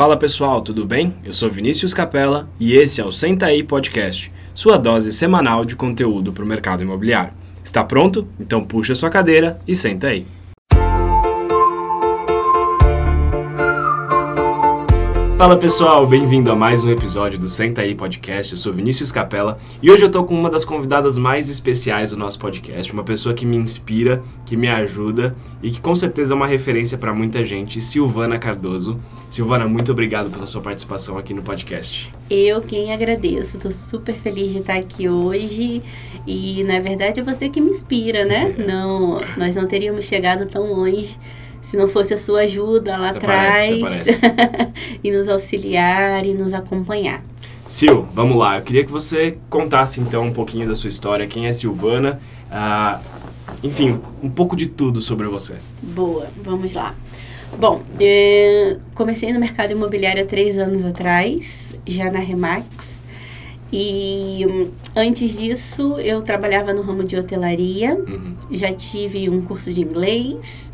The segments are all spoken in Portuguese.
Fala pessoal, tudo bem? Eu sou Vinícius Capella e esse é o Senta aí Podcast, sua dose semanal de conteúdo para o mercado imobiliário. Está pronto? Então puxa sua cadeira e senta aí. Fala pessoal, bem-vindo a mais um episódio do Senta aí Podcast. Eu sou Vinícius Capella e hoje eu tô com uma das convidadas mais especiais do nosso podcast, uma pessoa que me inspira, que me ajuda e que com certeza é uma referência para muita gente, Silvana Cardoso. Silvana, muito obrigado pela sua participação aqui no podcast. Eu quem agradeço, tô super feliz de estar aqui hoje e na verdade é você que me inspira, né? É. Não, nós não teríamos chegado tão longe se não fosse a sua ajuda lá atrás e nos auxiliar e nos acompanhar. Sil, vamos lá. Eu queria que você contasse então um pouquinho da sua história. Quem é Silvana? Ah, enfim, um pouco de tudo sobre você. Boa, vamos lá. Bom, eh, comecei no mercado imobiliário há três anos atrás, já na Remax. E hum, antes disso, eu trabalhava no ramo de hotelaria, uhum. já tive um curso de inglês,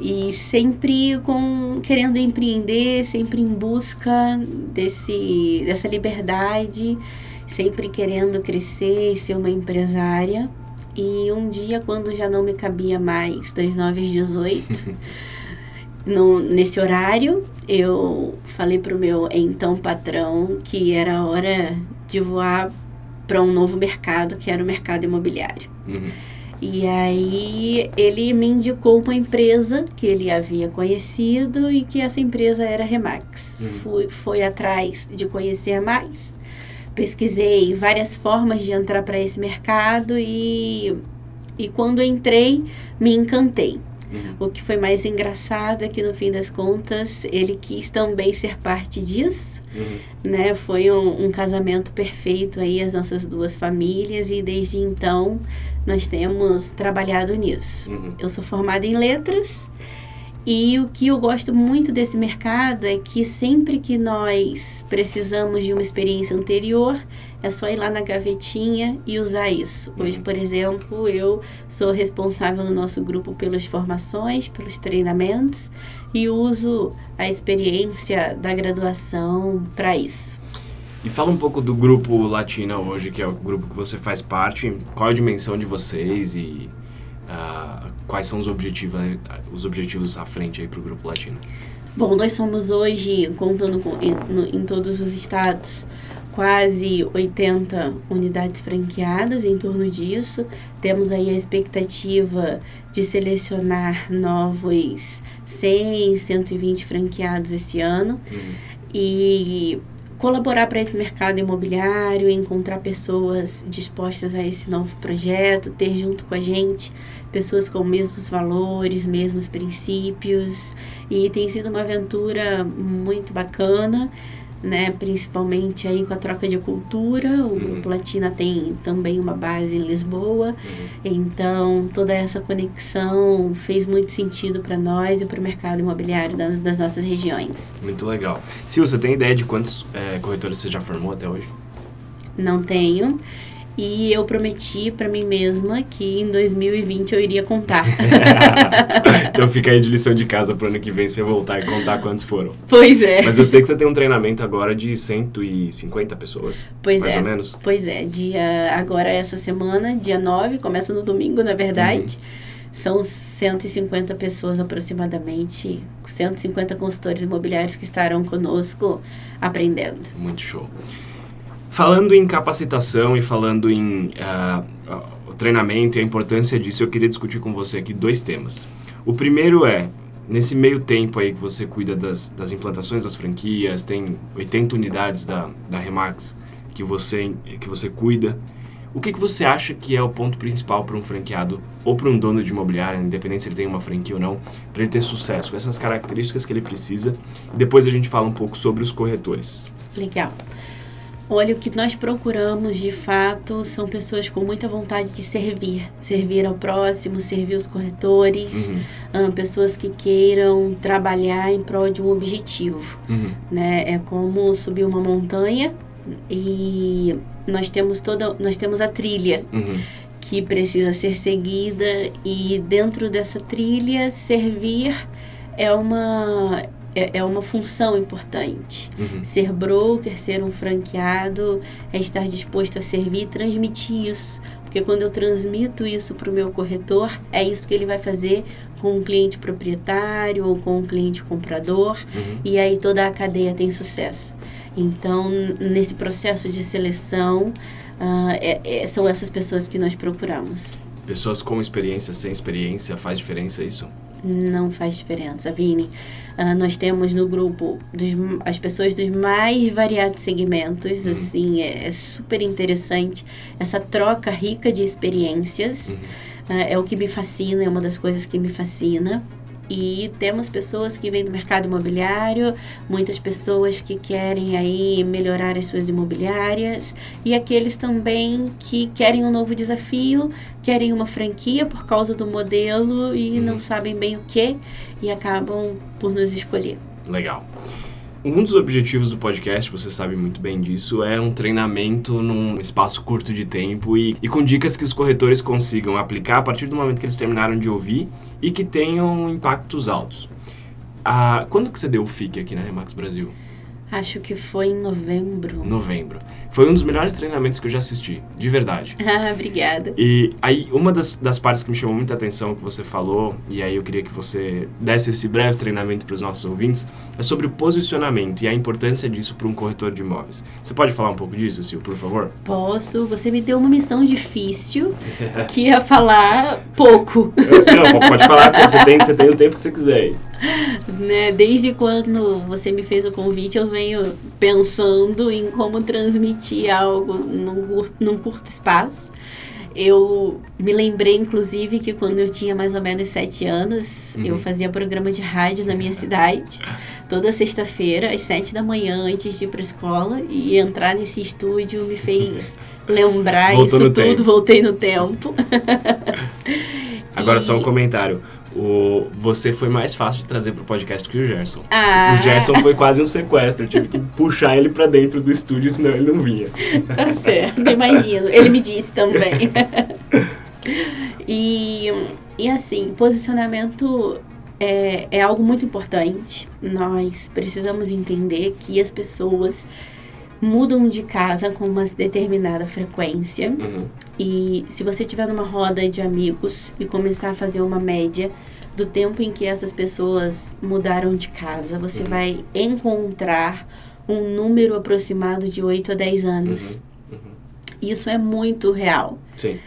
e sempre com querendo empreender, sempre em busca desse dessa liberdade, sempre querendo crescer e ser uma empresária. E um dia, quando já não me cabia mais das 9 às 18, no, nesse horário, eu falei para o meu então patrão que era hora de voar para um novo mercado, que era o mercado imobiliário. Uhum. E aí ele me indicou uma empresa que ele havia conhecido e que essa empresa era Remax. Uhum. Fui, foi atrás de conhecer mais, pesquisei várias formas de entrar para esse mercado e, e quando entrei me encantei. Uhum. O que foi mais engraçado é que no fim das contas ele quis também ser parte disso, uhum. né? Foi um, um, casamento perfeito aí as nossas duas famílias e desde então nós temos trabalhado nisso. Uhum. Eu sou formada em letras e o que eu gosto muito desse mercado é que sempre que nós precisamos de uma experiência anterior, é só ir lá na gavetinha e usar isso. Hoje, uhum. por exemplo, eu sou responsável no nosso grupo pelas formações, pelos treinamentos e uso a experiência da graduação para isso. E fala um pouco do grupo Latina hoje, que é o grupo que você faz parte. Qual a dimensão de vocês e uh, quais são os objetivos, os objetivos à frente aí para o Grupo Latino? Bom, nós somos hoje, contando com, em, no, em todos os estados, quase 80 unidades franqueadas em torno disso. Temos aí a expectativa de selecionar novos 100, 120 franqueados esse ano. Uhum. E colaborar para esse mercado imobiliário, encontrar pessoas dispostas a esse novo projeto, ter junto com a gente pessoas com mesmos valores, mesmos princípios. E tem sido uma aventura muito bacana né, principalmente aí com a troca de cultura. O uhum. Grupo Latina tem também uma base em Lisboa, uhum. então toda essa conexão fez muito sentido para nós e para o mercado imobiliário das, das, nossas regiões. Muito legal. Se você tem ideia de quantos é, corretores você já formou até hoje? Não tenho. E eu prometi para mim mesma que em 2020 eu iria contar. então fica aí de lição de casa pro ano que vem você voltar e contar quantos foram. Pois é. Mas eu sei que você tem um treinamento agora de 150 pessoas. Pois mais é. ou menos. Pois é. Dia, agora essa semana, dia 9, começa no domingo, na verdade. Uhum. São 150 pessoas aproximadamente, 150 consultores imobiliários que estarão conosco aprendendo. Muito show. Falando em capacitação e falando em uh, treinamento e a importância disso, eu queria discutir com você aqui dois temas. O primeiro é, nesse meio tempo aí que você cuida das, das implantações das franquias, tem 80 unidades da, da Remax que você, que você cuida, o que, que você acha que é o ponto principal para um franqueado ou para um dono de imobiliária, independente se ele tem uma franquia ou não, para ele ter sucesso? Essas características que ele precisa. E depois a gente fala um pouco sobre os corretores. Legal. Olha, o que nós procuramos de fato são pessoas com muita vontade de servir, servir ao próximo, servir os corretores, uhum. pessoas que queiram trabalhar em prol de um objetivo. Uhum. Né? É como subir uma montanha e nós temos toda, nós temos a trilha. Uhum. Que precisa ser seguida, e dentro dessa trilha, servir é uma é, é uma função importante. Uhum. Ser broker, ser um franqueado, é estar disposto a servir e transmitir isso. Porque quando eu transmito isso para o meu corretor, é isso que ele vai fazer com um cliente proprietário ou com um cliente comprador, Uhum. e aí toda a cadeia tem sucesso. Então, nesse processo de seleção, ah, é- é- são essas pessoas que nós procuramos. Pessoas com experiência, sem experiência, faz diferença isso? Não faz diferença, Vini. Ah, nós temos no grupo dos, as pessoas dos mais variados segmentos, Uhum. assim, é, é super interessante essa troca rica de experiências. Uhum. Ah, é o que me fascina, é uma das coisas que me fascina. E temos pessoas que vêm do mercado imobiliário, muitas pessoas que querem aí melhorar as suas imobiliárias e aqueles também que querem um novo desafio, querem uma franquia por causa do modelo e Uhum. não sabem bem o que e acabam por nos escolher. Legal. Um dos objetivos do podcast, você sabe muito bem disso, é um treinamento num espaço curto de tempo e, e com dicas que os corretores consigam aplicar a partir do momento que eles terminaram de ouvir e que tenham impactos altos. Ah, quando que você deu o FIC aqui na Remax Brasil? Acho que foi em novembro. Novembro. Foi um dos melhores treinamentos que eu já assisti, de verdade. Ah, obrigada. E aí, uma das, das partes que me chamou muita atenção que você falou, e aí eu queria que você desse esse breve treinamento para os nossos ouvintes, é sobre o posicionamento e a importância disso para um corretor de imóveis. Você pode falar um pouco disso, Sil, por favor? Posso? Você me deu uma missão difícil, que é falar pouco. Não, pode falar, você tem, você tem o tempo que você quiser aí. Né? Desde quando você me fez o convite, eu venho pensando em como transmitir algo num, cur- num curto espaço. Eu me lembrei, inclusive, que quando eu tinha mais ou menos sete anos, Uhum. eu fazia programa de rádio na minha cidade, toda sexta-feira, às sete da manhã, antes de ir para escola, e entrar nesse estúdio me fez lembrar Voltou isso tudo, tempo. voltei no tempo. Agora só um E- comentário. O, você foi mais fácil de trazer pro podcast que o Gerson. Ah. O Gerson foi quase um sequestro, eu tive que puxar ele para dentro do estúdio, senão ele não vinha. Tá certo, imagino. Ele me disse também. e, e assim, posicionamento é, é algo muito importante. Nós precisamos entender que as pessoas mudam de casa com uma determinada frequência. Uhum. E se você estiver numa roda de amigos e começar a fazer uma média do tempo em que essas pessoas mudaram de casa, você Uhum. vai encontrar um número aproximado de 8 a 10 anos. Uhum. Isso é muito real. Sim.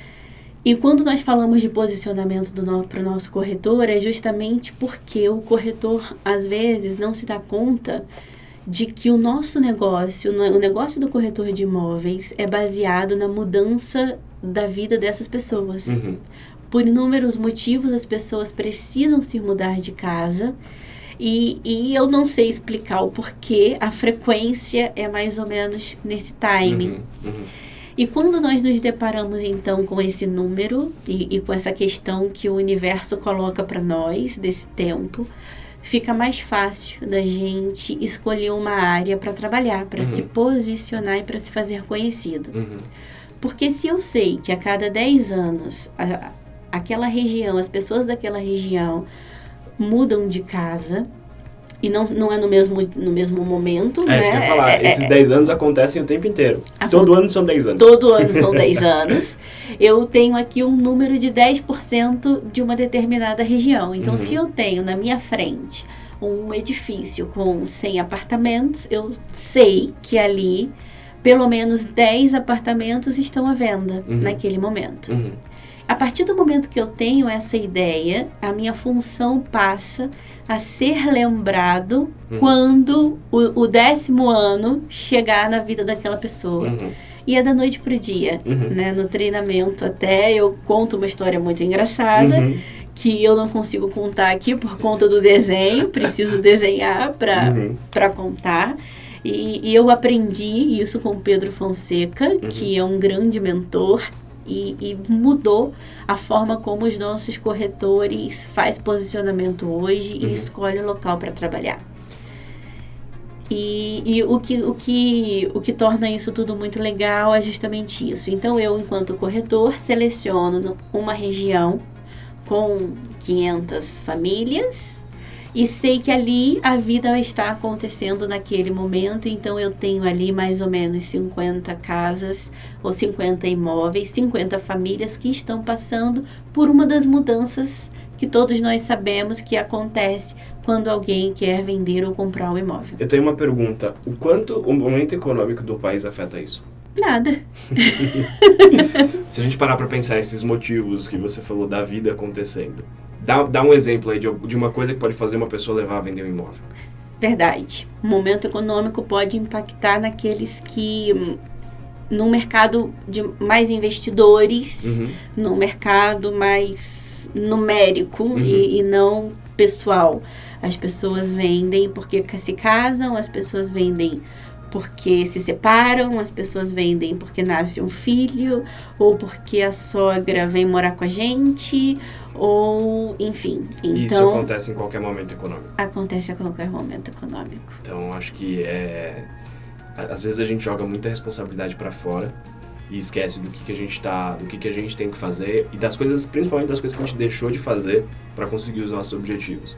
E quando nós falamos de posicionamento para o nosso corretor, é justamente porque o corretor, às vezes, não se dá conta de que o nosso negócio, o negócio do corretor de imóveis, é baseado na mudança da vida dessas pessoas. Uhum. Por inúmeros motivos, as pessoas precisam se mudar de casa. E, e eu não sei explicar o porquê, a frequência é mais ou menos nesse timing. Uhum. Uhum. E quando nós nos deparamos então com esse número e, e com essa questão que o universo coloca para nós desse tempo, fica mais fácil da gente escolher uma área para trabalhar, para Uhum. se posicionar e para se fazer conhecido. Uhum. Porque se eu sei que a cada 10 anos a- aquela região, as pessoas daquela região mudam de casa e não, não é no mesmo, no mesmo momento, É né? isso que eu ia falar. É- é- Esses 10 anos acontecem o tempo inteiro. Todo ano são 10 anos. todo ano são 10 anos, eu tenho aqui um número de 10% de uma determinada região. Então, Uhum. se eu tenho na minha frente um edifício com 100 apartamentos, eu sei que ali pelo menos 10 apartamentos estão à venda Uhum. naquele momento. Uhum. A partir do momento que eu tenho essa ideia, a minha função passa a ser lembrado Uhum. quando o, o décimo ano chegar na vida daquela pessoa. Uhum. E é da noite pro dia, Uhum. né? No treinamento até eu conto uma história muito engraçada Uhum. que eu não consigo contar aqui por conta do desenho, preciso desenhar para Uhum. para contar. E, e eu aprendi isso com o Pedro Fonseca, Uhum. que é um grande mentor e, e mudou a forma como os nossos corretores faz posicionamento hoje Uhum. e escolhe o local para trabalhar. E, e o, que, o, que, o que torna isso tudo muito legal é justamente isso. Então, eu, enquanto corretor, seleciono uma região com 500 famílias e sei que ali a vida está acontecendo naquele momento, então eu tenho ali mais ou menos 50 casas ou 50 imóveis, 50 famílias que estão passando por uma das mudanças que todos nós sabemos que acontece quando alguém quer vender ou comprar um imóvel. Eu tenho uma pergunta: o quanto o momento econômico do país afeta isso? Nada. Se a gente parar para pensar esses motivos que você falou da vida acontecendo, dá, dá um exemplo aí de, de uma coisa que pode fazer uma pessoa levar a vender um imóvel. Verdade. O momento econômico pode impactar naqueles que hum, no mercado de mais investidores, uhum. no mercado mais numérico uhum. e, e, não pessoal. As pessoas vendem porque se casam, as pessoas vendem porque se separam, as pessoas vendem porque nasce um filho, ou porque a sogra vem morar com a gente, ou enfim. Então, Isso acontece em qualquer momento econômico. Acontece a qualquer momento econômico. Então acho que é às vezes a gente joga muita responsabilidade para fora e esquece do que, que a gente tá, do que, que a gente tem que fazer e das coisas, principalmente das coisas que a gente deixou de fazer para conseguir os nossos objetivos.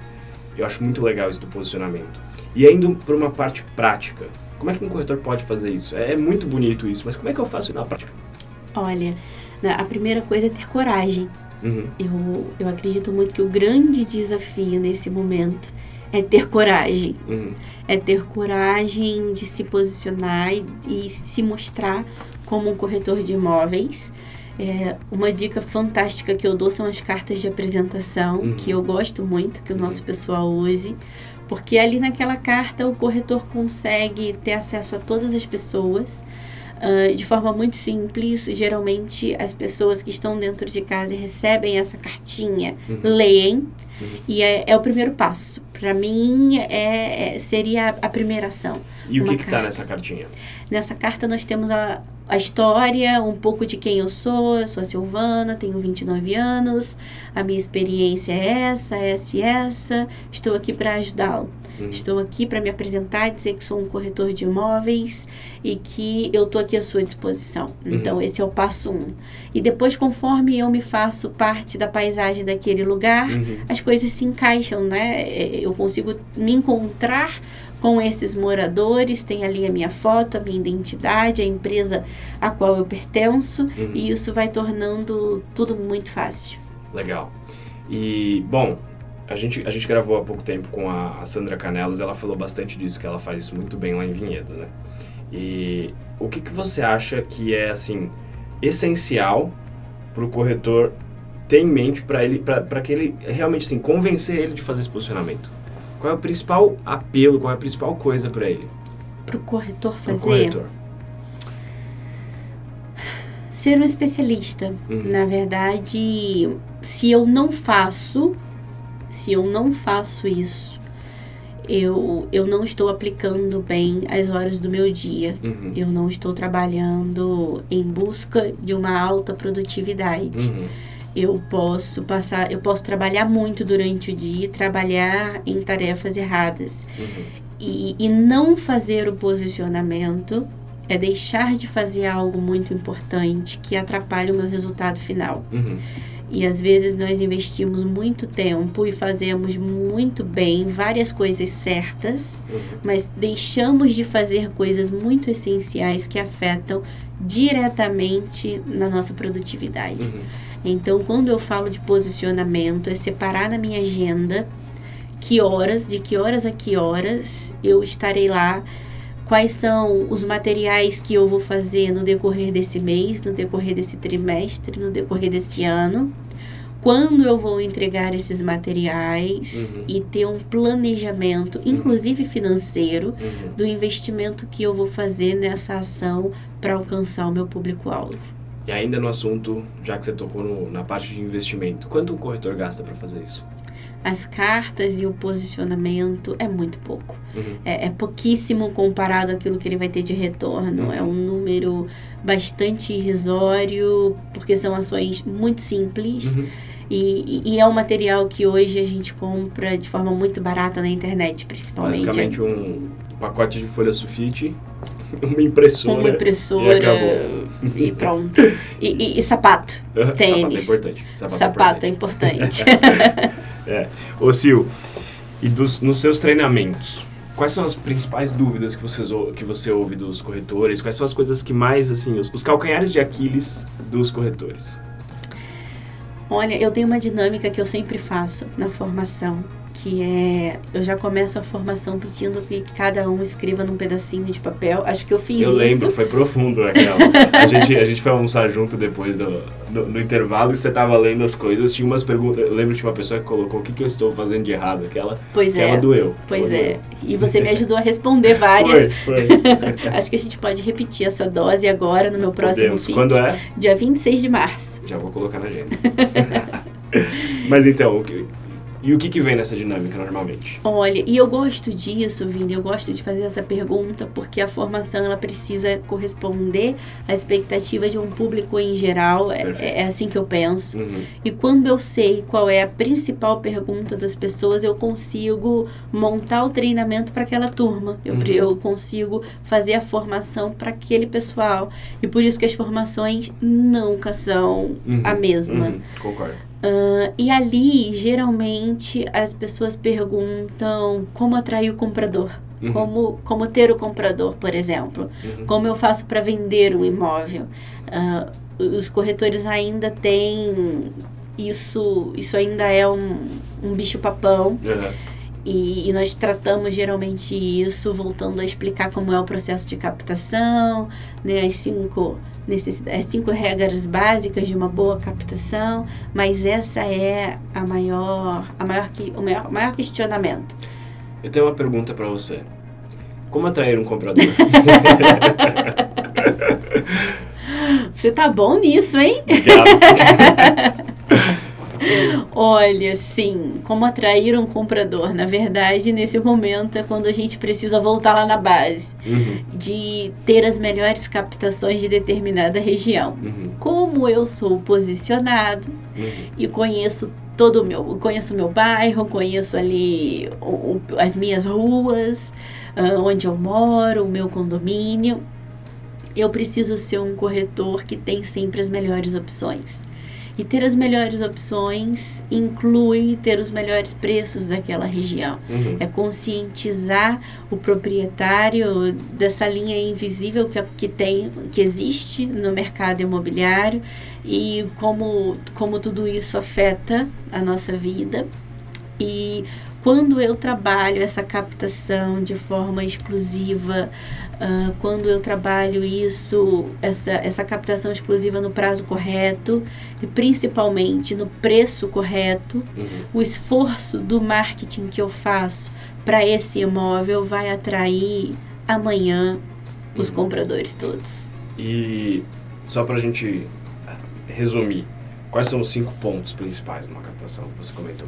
Eu acho muito legal isso do posicionamento. E indo para uma parte prática, como é que um corretor pode fazer isso? É, é muito bonito isso, mas como é que eu faço isso na prática? Olha, né, a primeira coisa é ter coragem. Uhum. Eu, eu acredito muito que o grande desafio nesse momento é ter coragem. Uhum. É ter coragem de se posicionar e, e, se mostrar como um corretor de imóveis. É, uma dica fantástica que eu dou são as cartas de apresentação, uhum. que eu gosto muito que o nosso uhum. pessoal use, porque ali naquela carta o corretor consegue ter acesso a todas as pessoas uh, de forma muito simples. Geralmente as pessoas que estão dentro de casa e recebem essa cartinha uhum. leem uhum. e é, é, o primeiro passo. Para mim é, é, seria a primeira ação. E o que está nessa cartinha? Nessa carta nós temos a, a história, um pouco de quem eu sou. Eu sou a Silvana, tenho 29 anos, a minha experiência é essa, essa e essa. Estou aqui para ajudá-lo. Uhum. Estou aqui para me apresentar, dizer que sou um corretor de imóveis e que eu estou aqui à sua disposição. Uhum. Então, esse é o passo um. E depois, conforme eu me faço parte da paisagem daquele lugar, uhum. as coisas se encaixam, né? É, eu consigo me encontrar com esses moradores, tem ali a minha foto, a minha identidade, a empresa a qual eu pertenço, uhum. e isso vai tornando tudo muito fácil. Legal. E, bom, a gente, a gente gravou há pouco tempo com a, Sandra Canelas, ela falou bastante disso, que ela faz isso muito bem lá em Vinhedo, né? E o que, que você acha que é, assim, essencial para o corretor ter em mente para ele, para que ele realmente, assim, convencer ele de fazer esse posicionamento? Qual é o principal apelo, qual é a principal coisa para ele? Para o corretor fazer? Pro corretor. Ser um especialista. Uhum. Na verdade, se eu não faço, se eu não faço isso, eu, eu não estou aplicando bem as horas do meu dia. Uhum. Eu não estou trabalhando em busca de uma alta produtividade. Uhum eu posso passar, eu posso trabalhar muito durante o dia, trabalhar em tarefas erradas. Uhum. E, e não fazer o posicionamento é deixar de fazer algo muito importante que atrapalha o meu resultado final. Uhum. E às vezes nós investimos muito tempo e fazemos muito bem várias coisas certas, uhum. mas deixamos de fazer coisas muito essenciais que afetam diretamente na nossa produtividade. Uhum. Então, quando eu falo de posicionamento, é separar na minha agenda que horas, de que horas a que horas eu estarei lá, quais são os materiais que eu vou fazer no decorrer desse mês, no decorrer desse trimestre, no decorrer desse ano, quando eu vou entregar esses materiais uhum. e ter um planejamento, uhum. inclusive financeiro, uhum. do investimento que eu vou fazer nessa ação para alcançar o meu público-alvo. E ainda no assunto, já que você tocou no, na parte de investimento, quanto um corretor gasta para fazer isso? As cartas e o posicionamento é muito pouco. Uhum. É, é, pouquíssimo comparado àquilo que ele vai ter de retorno. Uhum. É um número bastante irrisório, porque são ações muito simples. Uhum. E, e, é um material que hoje a gente compra de forma muito barata na internet, principalmente. Basicamente um pacote de folha sulfite, uma impressora. Uma impressora. E, e pronto. E, e, e sapato. Tênis. Sapato é importante. Sapato, é sapato é importante. É, é. Ô Sil, E dos, nos seus treinamentos, quais são as principais dúvidas que, vocês, que você ouve dos corretores? Quais são as coisas que mais, assim, os, os calcanhares de Aquiles dos corretores? Olha, eu tenho uma dinâmica que eu sempre faço na formação, que é eu já começo a formação pedindo que cada um escreva num pedacinho de papel. Acho que eu fiz eu isso. Eu lembro, foi profundo aquela. a gente a gente foi almoçar junto depois do no, no intervalo e você tava lendo as coisas, tinha umas perguntas, eu lembro de uma pessoa que colocou o que, que eu estou fazendo de errado, aquela Pois é. Ela doeu. Pois é. Doeu. E você me ajudou a responder várias. Foi, foi. Acho que a gente pode repetir essa dose agora no meu próximo Podemos. feed. Quando é? Dia 26 de março. Já vou colocar na agenda. Mas então, o que, e o que, que vem nessa dinâmica normalmente? Olha, e eu gosto disso, Vini, eu gosto de fazer essa pergunta porque a formação ela precisa corresponder à expectativa de um público em geral. É, é assim que eu penso. Uhum. E quando eu sei qual é a principal pergunta das pessoas, eu consigo montar o treinamento para aquela turma. Eu, Uhum. eu consigo fazer a formação para aquele pessoal. E por isso que as formações nunca são Uhum. a mesma. Uhum. Concordo. Ah, e ali, geralmente, as pessoas perguntam como atrair o comprador. Uhum. Como, como ter o comprador, por exemplo. Uhum. Como eu faço para vender um imóvel? Ah, os corretores ainda têm isso, isso ainda é um, um bicho-papão. Uhum. E, e nós tratamos geralmente isso, voltando a explicar como é o processo de captação, né, as cinco necessidades, as cinco regras básicas de uma boa captação, mas essa é a maior, a maior, que- o maior, maior questionamento. Eu tenho uma pergunta pra você. Como atrair um comprador? Você tá bom nisso, hein? Obrigado. Olha, sim, como atrair um comprador. Na verdade, nesse momento é quando a gente precisa voltar lá na base, Uhum. de ter as melhores captações de determinada região. Uhum. Como eu sou posicionado Uhum. e conheço todo o meu, conheço o meu bairro, conheço ali o- o- as minhas ruas, ah, onde eu moro, o meu condomínio, eu preciso ser um corretor que tem sempre as melhores opções. E ter as melhores opções inclui ter os melhores preços daquela região. Uhum. É conscientizar o proprietário dessa linha invisível que, que tem, que existe no mercado imobiliário e como, como tudo isso afeta a nossa vida. E quando eu trabalho essa captação de forma exclusiva, ah, quando eu trabalho isso, essa, essa captação exclusiva no prazo correto e principalmente no preço correto, Uhum. o esforço do marketing que eu faço para esse imóvel vai atrair amanhã os Uhum. compradores todos. E só pra gente resumir, quais são os cinco pontos principais numa captação que você comentou?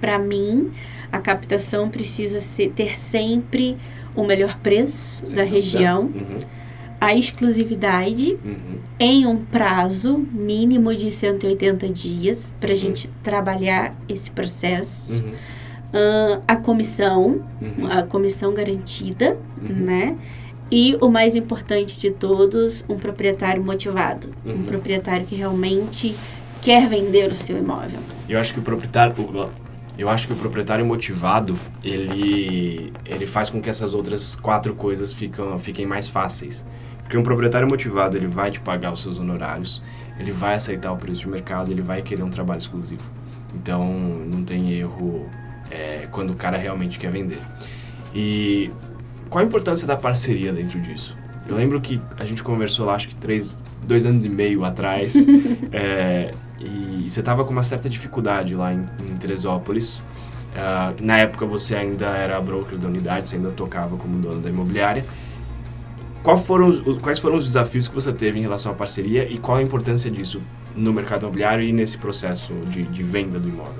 Para mim, a captação precisa ser, ter sempre o melhor preço Sem da dúvida. região, Uhum. a exclusividade Uhum. em um prazo mínimo de 180 dias para a Uhum. gente trabalhar esse processo. Ahn, a comissão, Uhum. a comissão garantida, Uhum. né? E o mais importante de todos, um proprietário motivado, um proprietário que realmente quer vender o seu imóvel. Eu acho que o proprietário, eu acho que o proprietário motivado, ele, ele faz com que essas outras quatro coisas ficam, fiquem mais fáceis. Porque um proprietário motivado, ele vai te pagar os seus honorários, ele vai aceitar o preço de mercado, ele vai querer um trabalho exclusivo. Então, não tem erro é, quando o cara realmente quer vender. E qual a importância da parceria dentro disso? Eu lembro que a gente conversou lá, acho que três, dois anos e meio atrás, é, e você tava com uma certa dificuldade lá em, em Teresópolis. Ah, na época você ainda era broker da unidade, você ainda tocava como dono da imobiliária. Foram os- os- quais foram os desafios que você teve em relação à parceria e qual a importância disso no mercado imobiliário e nesse processo de, de venda do imóvel?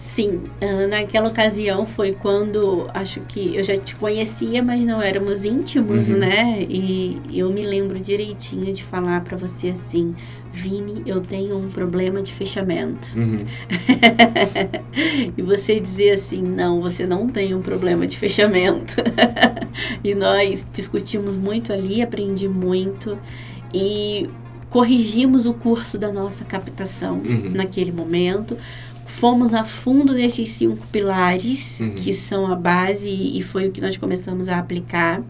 Sim, ah, naquela ocasião foi quando acho que eu já te conhecia, mas não éramos íntimos, Uhum. né? E eu me lembro direitinho de falar para você assim, Vini, eu tenho um problema de fechamento. Uhum. e você dizer assim, não, você não tem um problema de fechamento. e nós discutimos muito ali, aprendi muito e corrigimos o curso da nossa captação Uhum. naquele momento. fomos a fundo nesses cinco pilares, Uhum. que são a base e foi o que nós começamos a aplicar.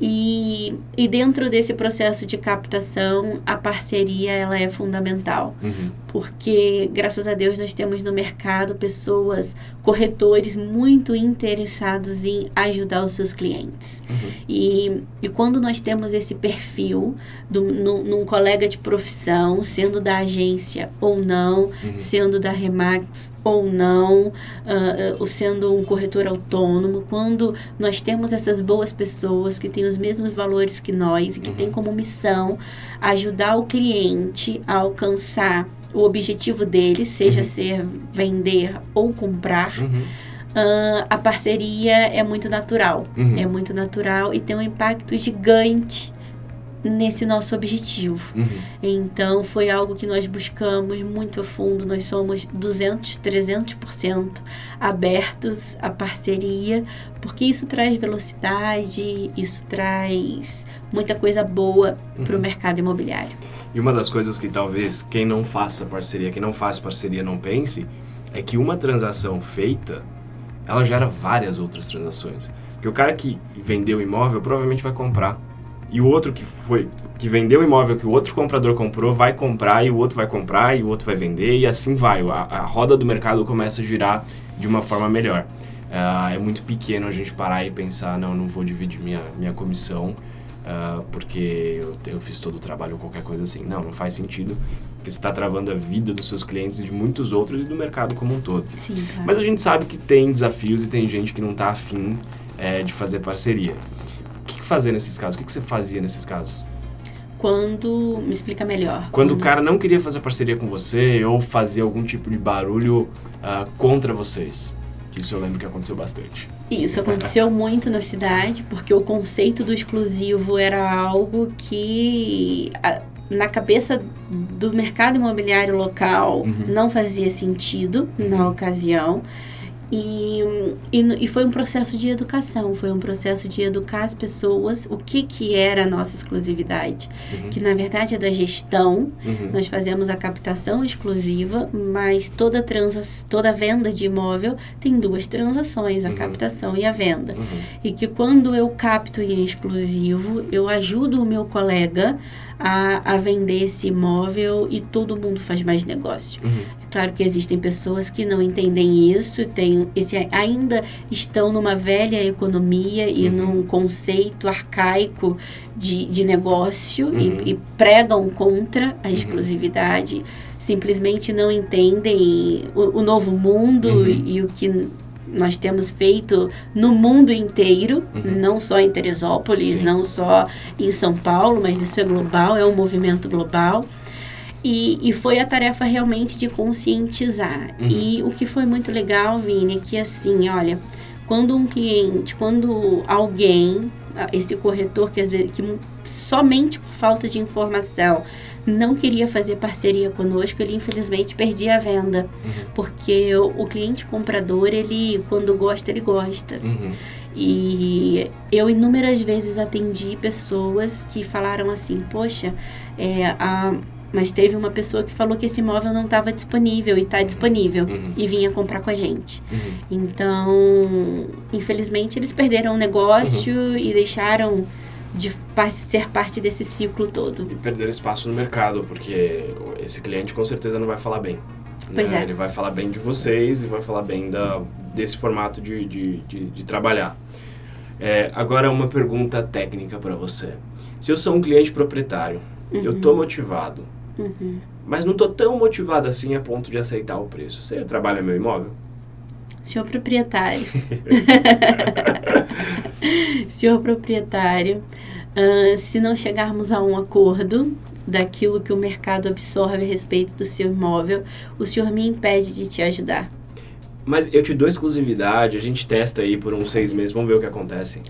E, e dentro desse processo de captação, a parceria ela é fundamental Uhum. Porque graças a Deus nós temos no mercado pessoas, corretores muito interessados em ajudar os seus clientes. Uhum. E, e quando nós temos esse perfil do, num, num colega de profissão, sendo da agência ou não, Uhum. sendo da Remax ou não, ou sendo um corretor autônomo, quando nós temos essas boas pessoas que têm os mesmos valores que nós e que Uhum. têm como missão ajudar o cliente a alcançar o objetivo dele, seja Uhum. ser vender ou comprar, Uhum. ah, a parceria é muito natural. Uhum. É muito natural e tem um impacto gigante nesse nosso objetivo. Uhum. Então foi algo que nós buscamos muito a fundo. Nós somos 200, 300% abertos à parceria, porque isso traz velocidade, isso traz muita coisa boa para o Uhum. mercado imobiliário. E uma das coisas que talvez quem não faça parceria, quem não faz parceria não pense, é que uma transação feita, ela gera várias outras transações. Porque o cara que vendeu o imóvel provavelmente vai comprar. E o outro que foi que vendeu o imóvel que o outro comprador comprou vai comprar e o outro vai comprar e o outro vai vender e assim vai. A, a roda do mercado começa a girar de uma forma melhor. Ah, é muito pequeno a gente parar e pensar, não, não vou dividir minha, minha comissão ah, porque eu, eu fiz todo o trabalho ou qualquer coisa assim. Não, não faz sentido, porque você está travando a vida dos seus clientes e de muitos outros e do mercado como um todo. Sim, claro. Mas a gente sabe que tem desafios e tem gente que não está afim é, de fazer parceria. O que, fazer nesses casos? O que, você fazia nesses casos? Quando. Me explica melhor. Quando o cara não queria fazer parceria com você ou fazia algum tipo de barulho ah, contra vocês. Isso eu lembro que aconteceu bastante. Isso aconteceu muito na cidade, porque o conceito do exclusivo era algo que a- na cabeça do mercado imobiliário local Uhum. não fazia sentido na ocasião. E, e, e foi um processo de educação, foi um processo de educar as pessoas o que, que era a nossa exclusividade, Uhum. que na verdade é da gestão, Uhum. nós fazemos a captação exclusiva, mas toda, transa, toda venda de imóvel tem duas transações, a Uhum. captação e a venda. Uhum. E que quando eu capto em exclusivo, eu ajudo o meu colega a, a vender esse imóvel e todo mundo faz mais negócio. Uhum. É claro que existem pessoas que não entendem isso, tem esse, ainda estão numa velha economia e Uhum. num conceito arcaico de, de negócio Uhum. e, e pregam contra a exclusividade, simplesmente não entendem o, o novo mundo Uhum. e, e o que nós temos feito no mundo inteiro, Uhum. não só em Teresópolis, Sim. não só em São Paulo, mas isso é global, é um movimento global. E, e foi a tarefa realmente de conscientizar. Uhum. E o que foi muito legal, Vini, é que assim, olha, quando um cliente, quando alguém, esse corretor que às vezes que somente por falta de informação não queria fazer parceria conosco, ele infelizmente perdia a venda. Uhum. Porque o, o cliente comprador, ele quando gosta, ele gosta. Uhum. E eu inúmeras vezes atendi pessoas que falaram assim, poxa, é, a, mas teve uma pessoa que falou que esse imóvel não estava disponível e está disponível Uhum. e vinha comprar com a gente. Uhum. Então, infelizmente, eles perderam o negócio Uhum. e deixaram de ser parte desse ciclo todo. E perder espaço no mercado, porque esse cliente com certeza não vai falar bem. Pois né? é. Ele vai falar bem de vocês e vai falar bem da, desse formato de, de, de, de trabalhar. É, agora, uma pergunta técnica para você. Se eu sou um cliente proprietário, eu tô motivado, Uhum. mas não tô tão motivado assim a ponto de aceitar o preço. Você trabalha meu imóvel? Senhor proprietário. Senhor proprietário, ah, se não chegarmos a um acordo daquilo que o mercado absorve a respeito do seu imóvel, o senhor me impede de te ajudar. Mas eu te dou exclusividade, a gente testa aí por uns seis meses, vamos ver o que acontece.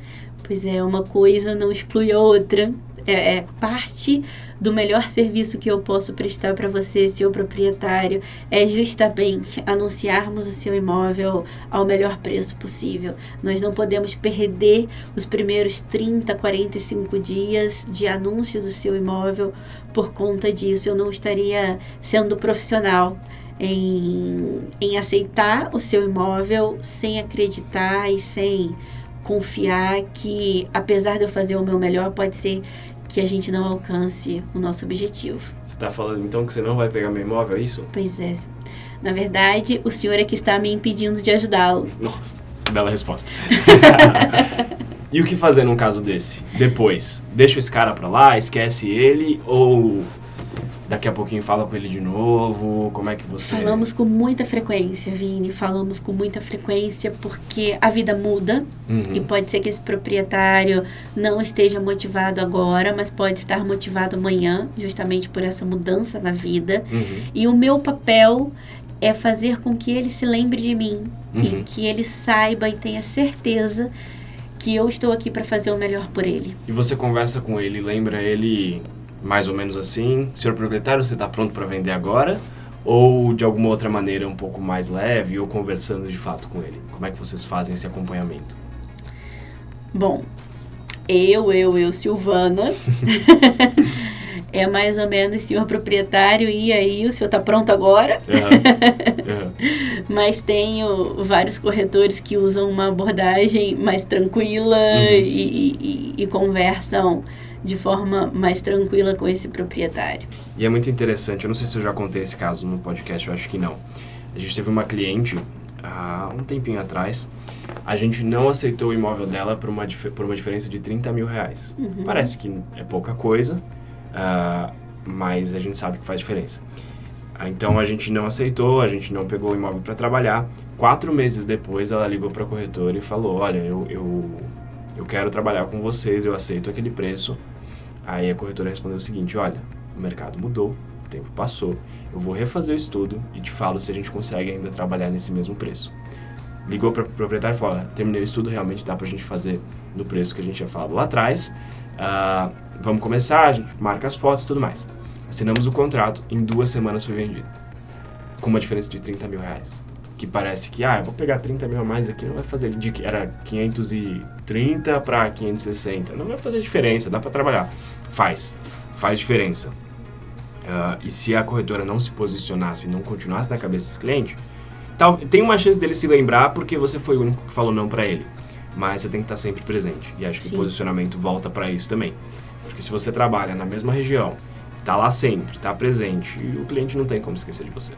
Pois é, uma coisa não exclui a outra. É, é parte do melhor serviço que eu posso prestar para você, seu proprietário, é justamente anunciarmos o seu imóvel ao melhor preço possível. Nós não podemos perder os primeiros 30, 45 dias de anúncio do seu imóvel por conta disso. Eu não estaria sendo profissional. em, em aceitar o seu imóvel sem acreditar e sem confiar que, apesar de eu fazer o meu melhor, pode ser que a gente não alcance o nosso objetivo. Você está falando então que você não vai pegar meu imóvel, é isso? Pois é. Na verdade, o senhor é que está me impedindo de ajudá-lo. Nossa, bela resposta. e o que fazer num caso desse? Depois, deixa esse cara pra lá, esquece ele ou daqui a pouquinho fala com ele de novo? Como é que você. Falamos com muita frequência, Vini. Falamos com muita frequência porque a vida muda Uhum. e pode ser que esse proprietário não esteja motivado agora, mas pode estar motivado amanhã, justamente por essa mudança na vida. Uhum. E o meu papel é fazer com que ele se lembre de mim Uhum. e que ele saiba e tenha certeza que eu estou aqui para fazer o melhor por ele. E você conversa com ele, lembra ele mais ou menos assim: senhor proprietário, você está pronto para vender agora? Ou de alguma outra maneira um pouco mais leve ou conversando de fato com ele? Como é que vocês fazem esse acompanhamento? Bom, eu, eu, eu, Silvana. é mais ou menos senhor proprietário, e aí, o senhor está pronto agora? Aham. Aham. Mas tenho vários corretores que usam uma abordagem mais tranquila Uhum. e, e- e conversam de forma mais tranquila com esse proprietário. E é muito interessante, eu não sei se eu já contei esse caso no podcast, eu acho que não. A gente teve uma cliente há um tempinho atrás, a gente não aceitou o imóvel dela por uma, por uma diferença de 30 mil reais. Uhum. Parece que é pouca coisa, ah, mas a gente sabe que faz diferença. Ah, Então a gente não aceitou, a gente não pegou o imóvel para trabalhar. Quatro meses depois ela ligou para a corretora e falou: Olha, eu, eu, eu quero trabalhar com vocês, eu aceito aquele preço. Aí a corretora respondeu o seguinte: Olha, o mercado mudou, o tempo passou, eu vou refazer o estudo e te falo se a gente consegue ainda trabalhar nesse mesmo preço. Ligou para o proprietário e falou: terminei o estudo, realmente dá para a gente fazer no preço que a gente tinha falado lá atrás. Ah, vamos começar, a gente marca as fotos e tudo mais. Assinamos o contrato, em duas semanas foi vendido. Com uma diferença de 30 mil reais. Que parece que, ah, eu vou pegar 30 mil a mais aqui, não vai fazer. De, que era 530 para 560. Não vai fazer diferença, dá para trabalhar. Faz, faz diferença. Ah, e se a corretora não se posicionasse e não continuasse na cabeça desse cliente, tal, tem uma chance dele se lembrar porque você foi o único que falou não para ele. Mas você tem que estar sempre presente. E acho que Sim. o posicionamento volta para isso também. Porque se você trabalha na mesma região, tá lá sempre, tá presente, e o cliente não tem como esquecer de você.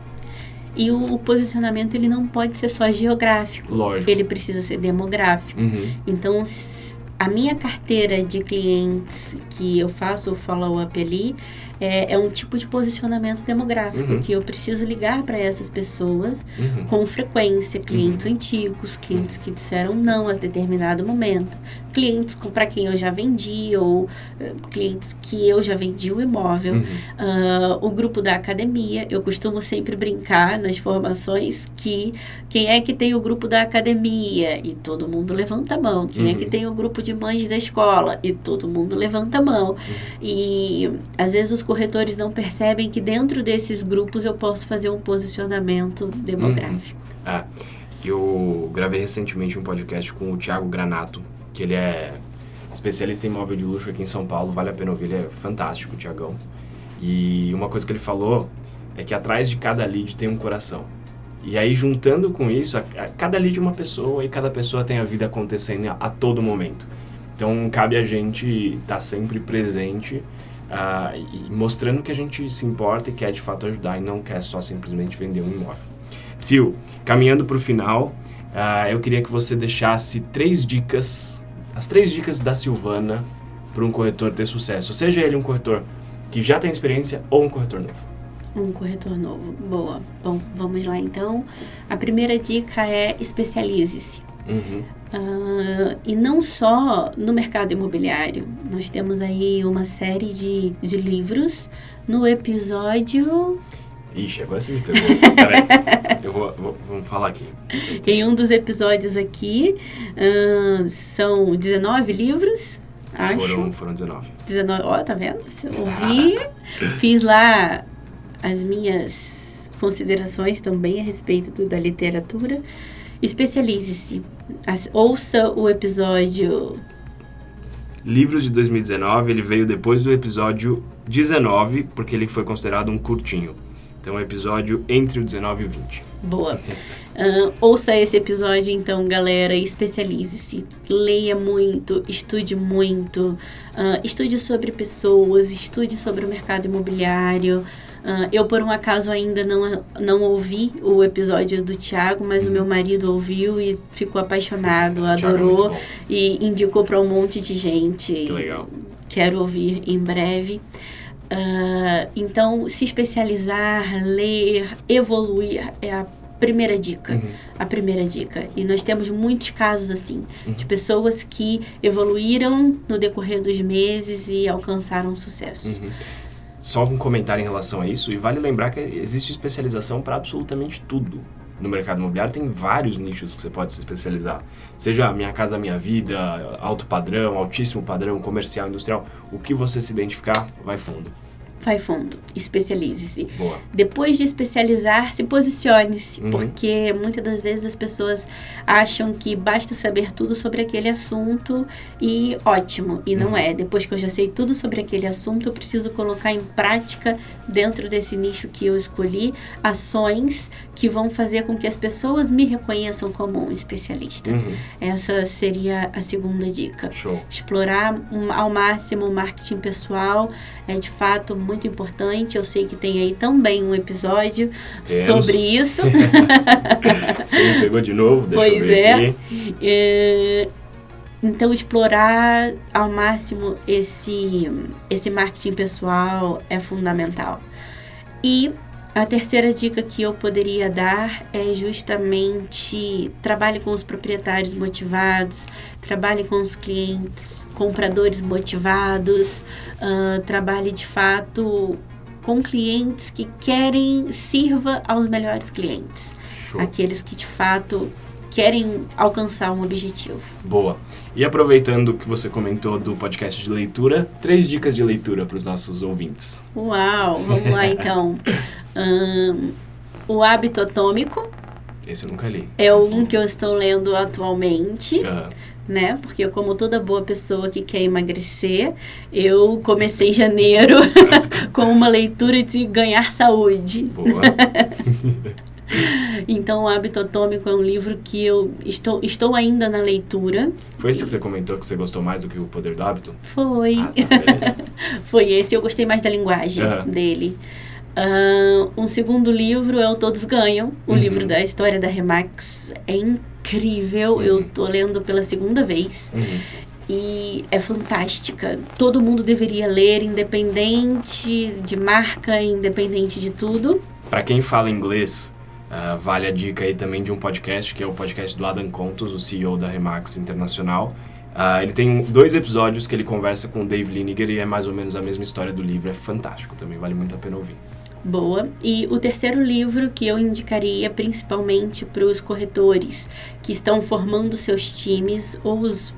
E o, o posicionamento ele não pode ser só geográfico, Lógico. ele precisa ser demográfico. Uhum. Então, a minha carteira de clientes que eu faço o follow-up ali é, é um tipo de posicionamento demográfico, Uhum. que eu preciso ligar para essas pessoas Uhum. com frequência, clientes antigos, clientes que disseram não a determinado momento, clientes para quem eu já vendi ou eh, clientes que eu já vendi o imóvel. Uhum. Ah, o grupo da academia, eu costumo sempre brincar nas formações que quem é que tem o grupo da academia e todo mundo levanta a mão. Quem é que Uhum. tem o grupo de mães da escola e todo mundo levanta a mão. E às vezes os corretores não percebem que dentro desses grupos eu posso fazer um posicionamento demográfico. É, eu gravei recentemente um podcast com o Thiago Granato, que ele é especialista em imóvel de luxo aqui em São Paulo, vale a pena ouvir, ele é fantástico, o Thiagão. E uma coisa que ele falou é que atrás de cada lead tem um coração. E aí, juntando com isso, a, a- cada lead é uma pessoa e cada pessoa tem a vida acontecendo a, a todo momento. Então, cabe a gente estar sempre presente ah, e mostrando que a gente se importa e quer de fato ajudar e não quer só simplesmente vender um imóvel. Sil, caminhando para o final, ah, eu queria que você deixasse três dicas, as três dicas da Silvana para um corretor ter sucesso. Seja ele um corretor que já tem experiência ou um corretor novo. Um corretor novo. Boa. Bom, vamos lá então. A primeira dica é especialize-se. Uhum. Ah, e não só no mercado imobiliário. Nós temos aí uma série de, de livros. No episódio. Ixi, agora você me pegou. Peraí, eu vou, vou- vamos falar aqui. Em um dos episódios aqui, são 19 livros. Acho. Foram, foram 19. 19, ó, tá vendo? Ouvi, fiz lá as minhas considerações também a respeito do- da literatura. Especialize-se. Ouça o episódio. Livros de 2019, ele veio depois do episódio 19, porque ele foi considerado um curtinho. Então, episódio entre o 19 e o 20. Boa. Uh, ouça esse episódio, então, galera. Especialize-se. Leia muito, estude muito. Uh, estude sobre pessoas, estude sobre o mercado imobiliário. Uh, eu, por um acaso, ainda não, não ouvi o episódio do Tiago, mas o meu marido ouviu e ficou apaixonado, é adorou é e indicou para um monte de gente. Que legal. Quero ouvir em breve. Uh, então, se especializar, ler, evoluir é a primeira dica. Uhum. A primeira dica. E nós temos muitos casos assim, uhum. de pessoas que evoluíram no decorrer dos meses e alcançaram sucesso. Uhum só um comentário em relação a isso, e vale lembrar que existe especialização para absolutamente tudo. No mercado imobiliário tem vários nichos que você pode se especializar. Seja Minha Casa Minha Vida, alto padrão, altíssimo padrão, comercial, industrial. O que você se identificar, vai fundo vai fundo, especialize-se. Depois de especializar, se posicione-se, uhum. porque muitas das vezes as pessoas acham que basta saber tudo sobre aquele assunto e ótimo, e não uhum. é. Depois que eu já sei tudo sobre aquele assunto, eu preciso colocar em prática dentro desse nicho que eu escolhi ações que vão fazer com que as pessoas me reconheçam como um especialista. Uhum. Essa seria a segunda dica. Show. Explorar um, ao máximo o marketing pessoal é de fato muito importante. Eu sei que tem aí também um episódio Temos. sobre isso. Sim, pegou de novo, deixa pois eu ver é. Aqui. é. Então, explorar ao máximo esse, esse marketing pessoal é fundamental. E a terceira dica que eu poderia dar é justamente trabalhe com os proprietários motivados, trabalhe com os clientes, compradores motivados, uh, trabalhe de fato com clientes que querem sirva aos melhores clientes, Show. aqueles que de fato querem alcançar um objetivo. Boa. E aproveitando que você comentou do podcast de leitura, três dicas de leitura para os nossos ouvintes. Uau, vamos lá então. Um, o Hábito Atômico. Esse eu nunca li. É um que eu estou lendo atualmente. Uhum. Né? Porque como toda boa pessoa que quer emagrecer, eu comecei em janeiro com uma leitura de ganhar saúde. Boa. Então, o Hábito Atômico é um livro que eu estou, estou ainda na leitura. Foi esse que você comentou que você gostou mais do que O Poder do Hábito? Foi. Ah, tá, Foi esse. Eu gostei mais da linguagem uhum. dele. Uh, um segundo livro é o Todos Ganham, o uhum. livro da história da Remax. É incrível, uhum. eu tô lendo pela segunda vez. Uhum. E é fantástica. Todo mundo deveria ler, independente de marca, independente de tudo. Para quem fala inglês, uh, vale a dica aí também de um podcast, que é o podcast do Adam Contos, o CEO da Remax Internacional. Uh, ele tem dois episódios que ele conversa com o Dave Liniger e é mais ou menos a mesma história do livro. É fantástico também, vale muito a pena ouvir. Boa. E o terceiro livro que eu indicaria principalmente para os corretores que estão formando seus times ou os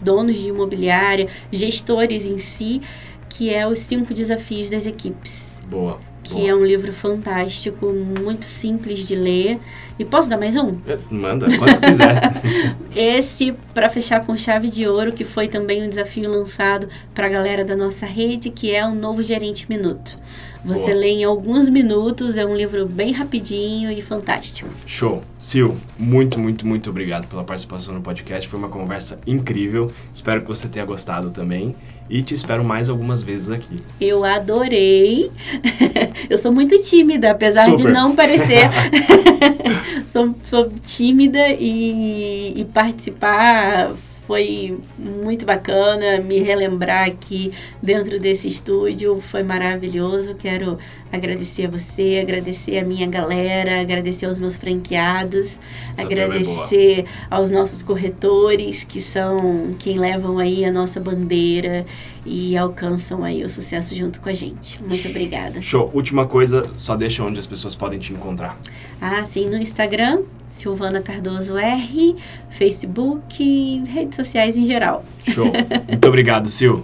donos de imobiliária, gestores em si, que é Os Cinco Desafios das Equipes. Boa. Que é um livro fantástico, muito simples de ler. E posso dar mais um? Manda, quantos quiser. Esse, para fechar com chave de ouro, que foi também um desafio lançado para a galera da nossa rede, que é o Novo Gerente Minuto. Você Boa. lê em alguns minutos, é um livro bem rapidinho e fantástico. Show. Sil, muito, muito, muito obrigado pela participação no podcast. Foi uma conversa incrível. Espero que você tenha gostado também. E te espero mais algumas vezes aqui. Eu adorei. Eu sou muito tímida, apesar Super. de não parecer. sou, sou tímida e, e participar foi muito bacana me relembrar aqui dentro desse estúdio, foi maravilhoso. Quero agradecer a você, agradecer a minha galera, agradecer aos meus franqueados, Essa agradecer é aos nossos corretores que são quem levam aí a nossa bandeira e alcançam aí o sucesso junto com a gente. Muito obrigada. Show. Última coisa, só deixa onde as pessoas podem te encontrar. Ah, sim, no Instagram, Silvana Cardoso R, Facebook, redes sociais em geral. Show. Muito obrigado, Sil.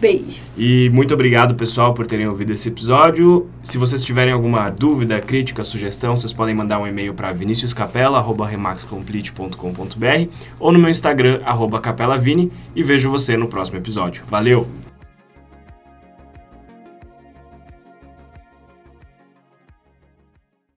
Beijo. E muito obrigado, pessoal, por terem ouvido esse episódio. Se vocês tiverem alguma dúvida, crítica, sugestão, vocês podem mandar um e-mail para viniciuscapela.remaxcomplete.com.br ou no meu Instagram, capelavini, e vejo você no próximo episódio. Valeu!